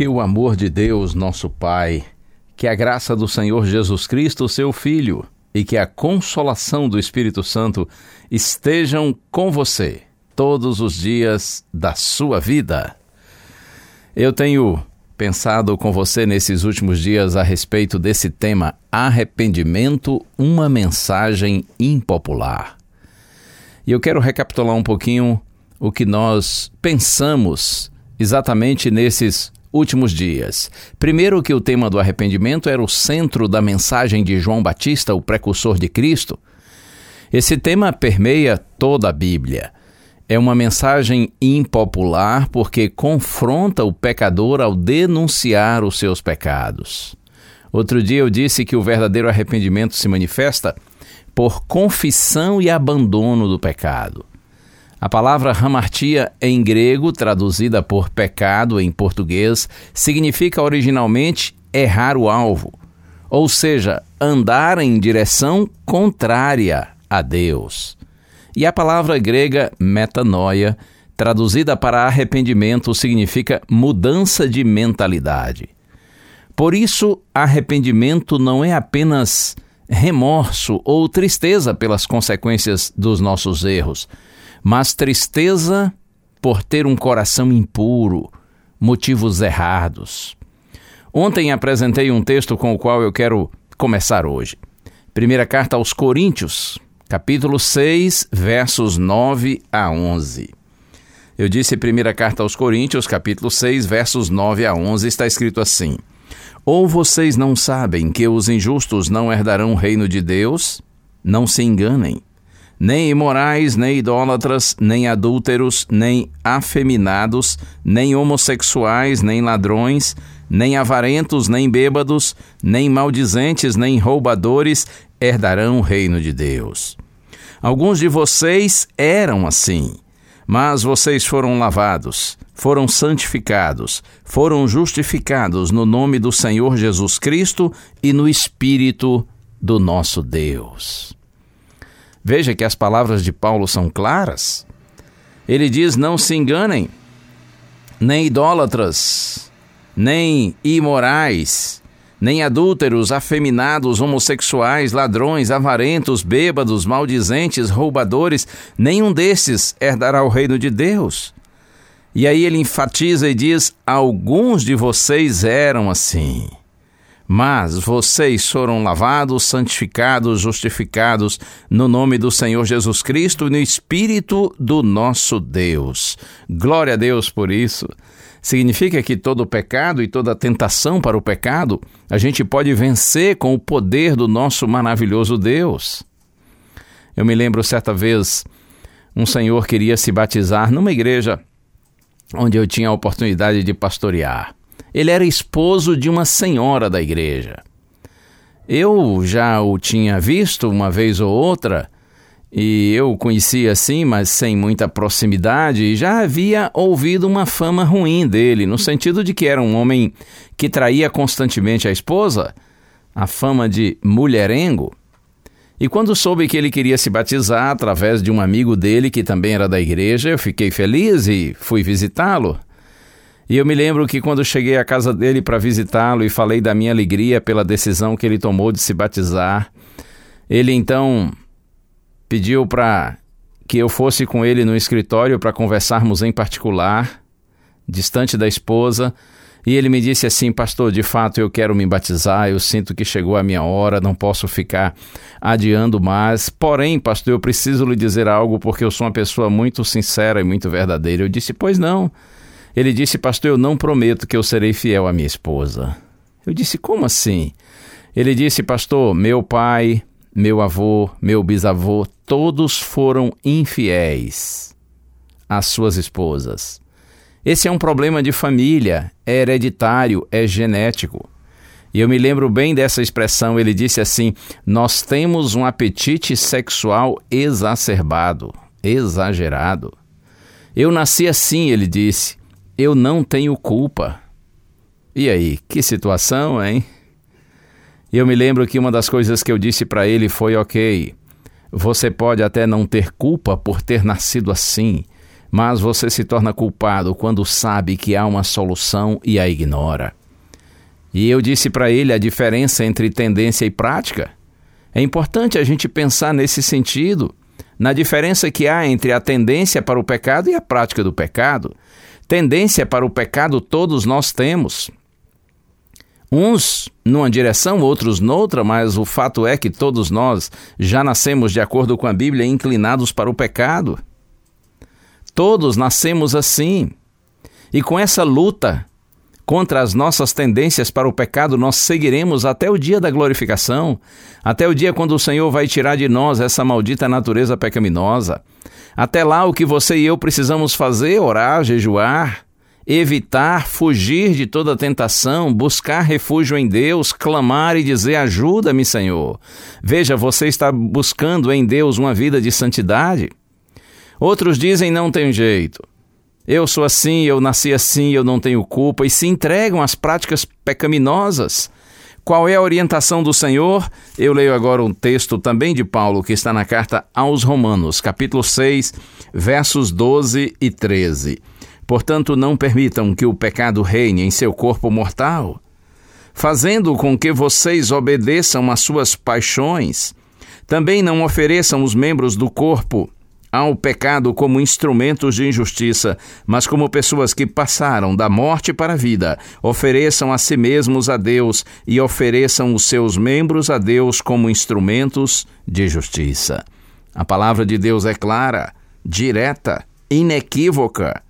Que o amor de Deus, nosso Pai, que a graça do Senhor Jesus Cristo, seu Filho, e que a consolação do Espírito Santo estejam com você todos os dias da sua vida. Eu tenho pensado com você nesses últimos dias a respeito desse tema arrependimento, uma mensagem impopular. E eu quero recapitular um pouquinho o que nós pensamos exatamente nesses últimos dias. Primeiro, que o tema do arrependimento era o centro da mensagem de João Batista, o precursor de Cristo. Esse tema permeia toda a Bíblia. É uma mensagem impopular porque confronta o pecador ao denunciar os seus pecados. Outro dia eu disse que o verdadeiro arrependimento se manifesta por confissão e abandono do pecado. A palavra hamartia em grego, traduzida por pecado em português, significa originalmente errar o alvo, ou seja, andar em direção contrária a Deus. E a palavra grega metanoia, traduzida para arrependimento, significa mudança de mentalidade. Por isso, arrependimento não é apenas remorso ou tristeza pelas consequências dos nossos erros, mas tristeza por ter um coração impuro, motivos errados. Ontem apresentei um texto com o qual eu quero começar hoje. Primeira carta aos Coríntios, capítulo 6, versos 9 a 11. Eu disse primeira carta aos Coríntios, capítulo 6, versos 9 a 11, está escrito assim: Ou vocês não sabem que os injustos não herdarão o reino de Deus? Não se enganem. Nem imorais, nem idólatras, nem adúlteros, nem afeminados, nem homossexuais, nem ladrões, nem avarentos, nem bêbados, nem maldizentes, nem roubadores herdarão o reino de Deus. Alguns de vocês eram assim, mas vocês foram lavados, foram santificados, foram justificados no nome do Senhor Jesus Cristo e no Espírito do nosso Deus. Veja que as palavras de Paulo são claras. Ele diz: Não se enganem, nem idólatras, nem imorais, nem adúlteros, afeminados, homossexuais, ladrões, avarentos, bêbados, maldizentes, roubadores, nenhum desses herdará o reino de Deus. E aí ele enfatiza e diz: Alguns de vocês eram assim. Mas vocês foram lavados, santificados, justificados no nome do Senhor Jesus Cristo e no Espírito do nosso Deus. Glória a Deus por isso. Significa que todo pecado e toda tentação para o pecado a gente pode vencer com o poder do nosso maravilhoso Deus. Eu me lembro certa vez um senhor queria se batizar numa igreja onde eu tinha a oportunidade de pastorear. Ele era esposo de uma senhora da igreja. Eu já o tinha visto uma vez ou outra, e eu o conhecia assim, mas sem muita proximidade, e já havia ouvido uma fama ruim dele, no sentido de que era um homem que traía constantemente a esposa, a fama de mulherengo. E quando soube que ele queria se batizar através de um amigo dele que também era da igreja, eu fiquei feliz e fui visitá-lo. E eu me lembro que quando cheguei à casa dele para visitá-lo e falei da minha alegria pela decisão que ele tomou de se batizar, ele então pediu para que eu fosse com ele no escritório para conversarmos em particular, distante da esposa, e ele me disse assim: Pastor, de fato eu quero me batizar, eu sinto que chegou a minha hora, não posso ficar adiando mais. Porém, pastor, eu preciso lhe dizer algo porque eu sou uma pessoa muito sincera e muito verdadeira. Eu disse: Pois não. Ele disse: Pastor, eu não prometo que eu serei fiel à minha esposa. Eu disse: Como assim? Ele disse: Pastor, meu pai, meu avô, meu bisavô, todos foram infiéis às suas esposas. Esse é um problema de família, é hereditário, é genético. E eu me lembro bem dessa expressão, ele disse assim: Nós temos um apetite sexual exacerbado, exagerado. Eu nasci assim, ele disse, eu não tenho culpa. E aí, que situação, hein? Eu me lembro que uma das coisas que eu disse para ele foi: ok, você pode até não ter culpa por ter nascido assim, mas você se torna culpado quando sabe que há uma solução e a ignora. E eu disse para ele a diferença entre tendência e prática. É importante a gente pensar nesse sentido, na diferença que há entre a tendência para o pecado e a prática do pecado. Tendência para o pecado todos nós temos. Uns numa direção, outros noutra, mas o fato é que todos nós já nascemos, de acordo com a Bíblia, inclinados para o pecado. Todos nascemos assim. E com essa luta contra as nossas tendências para o pecado, nós seguiremos até o dia da glorificação, até o dia quando o Senhor vai tirar de nós essa maldita natureza pecaminosa. Até lá, o que você e eu precisamos fazer? Orar, jejuar, evitar, fugir de toda tentação, buscar refúgio em Deus, clamar e dizer: Ajuda-me, Senhor. Veja, você está buscando em Deus uma vida de santidade. Outros dizem não tem jeito. Eu sou assim, eu nasci assim, eu não tenho culpa, e se entregam às práticas pecaminosas. Qual é a orientação do Senhor? Eu leio agora um texto também de Paulo que está na carta aos Romanos, capítulo 6, versos 12 e 13. Portanto, não permitam que o pecado reine em seu corpo mortal, fazendo com que vocês obedeçam às suas paixões. Também não ofereçam os membros do corpo ao pecado como instrumentos de injustiça, mas como pessoas que passaram da morte para a vida, ofereçam a si mesmos a Deus e ofereçam os seus membros a Deus como instrumentos de justiça. A palavra de Deus é clara, direta, inequívoca.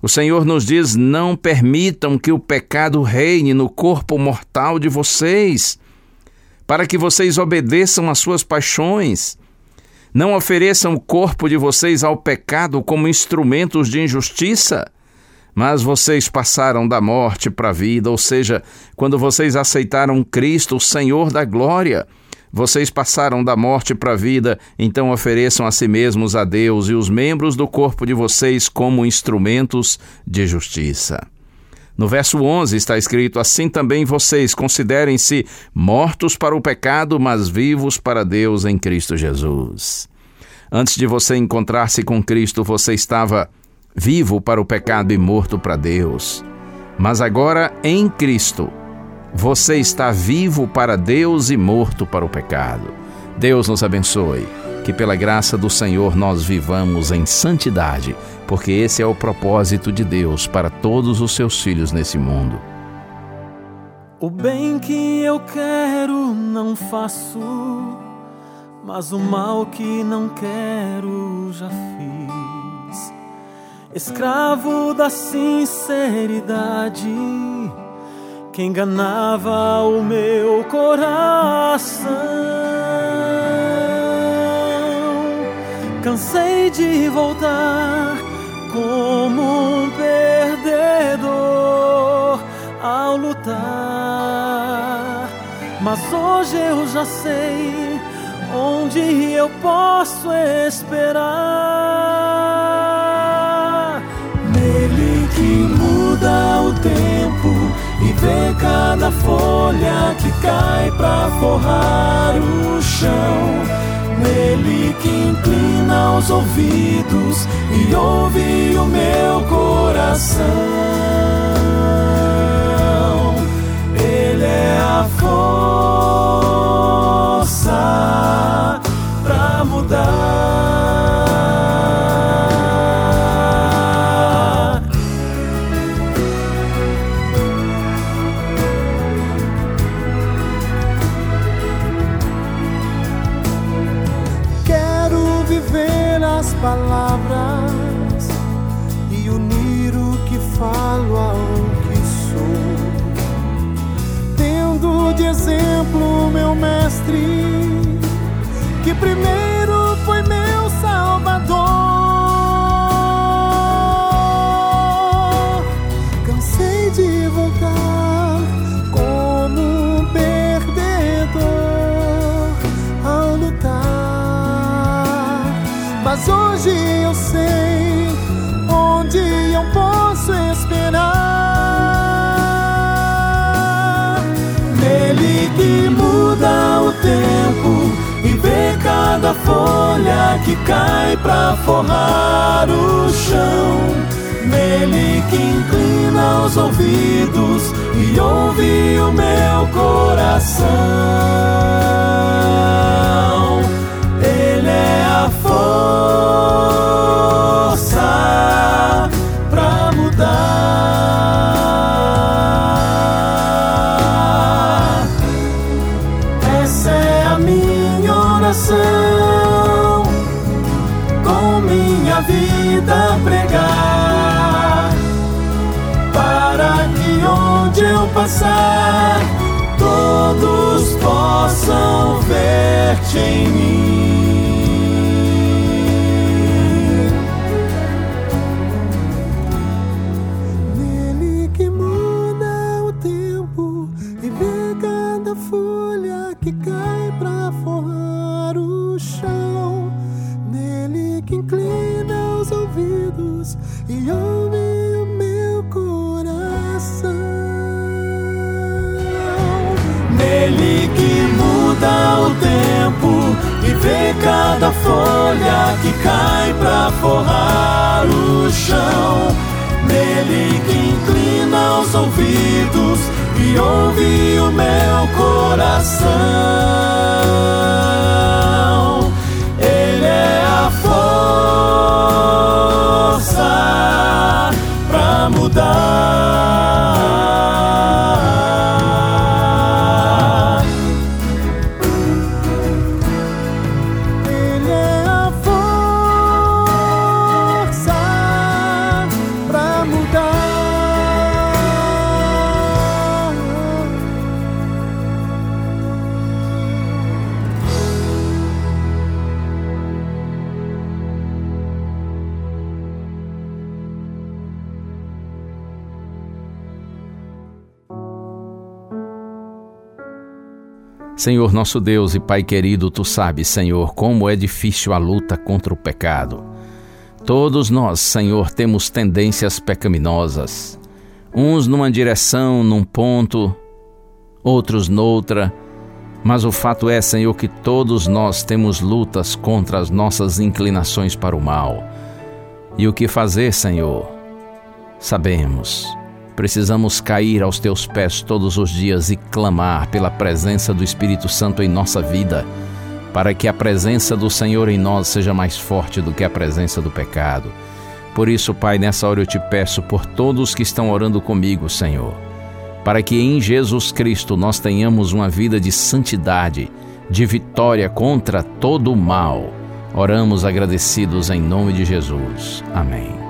O Senhor nos diz: não permitam que o pecado reine no corpo mortal de vocês, para que vocês obedeçam às suas paixões. Não ofereçam o corpo de vocês ao pecado como instrumentos de injustiça, mas vocês passaram da morte para a vida, ou seja, quando vocês aceitaram Cristo, o Senhor da glória, vocês passaram da morte para a vida, então ofereçam a si mesmos a Deus e os membros do corpo de vocês como instrumentos de justiça. No verso 11 está escrito: Assim também vocês considerem-se mortos para o pecado, mas vivos para Deus em Cristo Jesus. Antes de você encontrar-se com Cristo, você estava vivo para o pecado e morto para Deus. Mas agora, em Cristo, você está vivo para Deus e morto para o pecado. Deus nos abençoe. Que pela graça do Senhor nós vivamos em santidade porque esse é o propósito de Deus para todos os seus filhos nesse mundo. O bem que eu quero não faço, mas o mal que não quero já fiz. Escravo da sinceridade que enganava o meu coração. Cansei de voltar como um perdedor ao lutar. Mas hoje eu já sei onde eu posso esperar. Nele que muda o tempo e vê cada folha que cai pra forrar o chão. Nele que inclina os ouvidos e ouve o meu coração. Ele é a força que primeiro foi meu Salvador. Cansei de voltar como um perdedor ao lutar. Mas hoje cai pra forrar o chão. Nele que inclina os ouvidos e ouve o meu coração. Vida pregar, para que onde eu passar, todos possam ver-te em mim. Cada folha que cai pra forrar o chão. Nele que inclina os ouvidos e ouve o meu coração. Senhor nosso Deus e Pai querido, tu sabes, Senhor, como é difícil a luta contra o pecado. Todos nós, Senhor, temos tendências pecaminosas, uns numa direção, num ponto, outros noutra, mas o fato é, Senhor, que todos nós temos lutas contra as nossas inclinações para o mal. E o que fazer, Senhor? Sabemos. Precisamos cair aos teus pés todos os dias e clamar pela presença do Espírito Santo em nossa vida, para que a presença do Senhor em nós seja mais forte do que a presença do pecado. Por isso, Pai, nessa hora eu te peço por todos que estão orando comigo, Senhor, para que em Jesus Cristo nós tenhamos uma vida de santidade, de vitória contra todo o mal. Oramos agradecidos em nome de Jesus. Amém.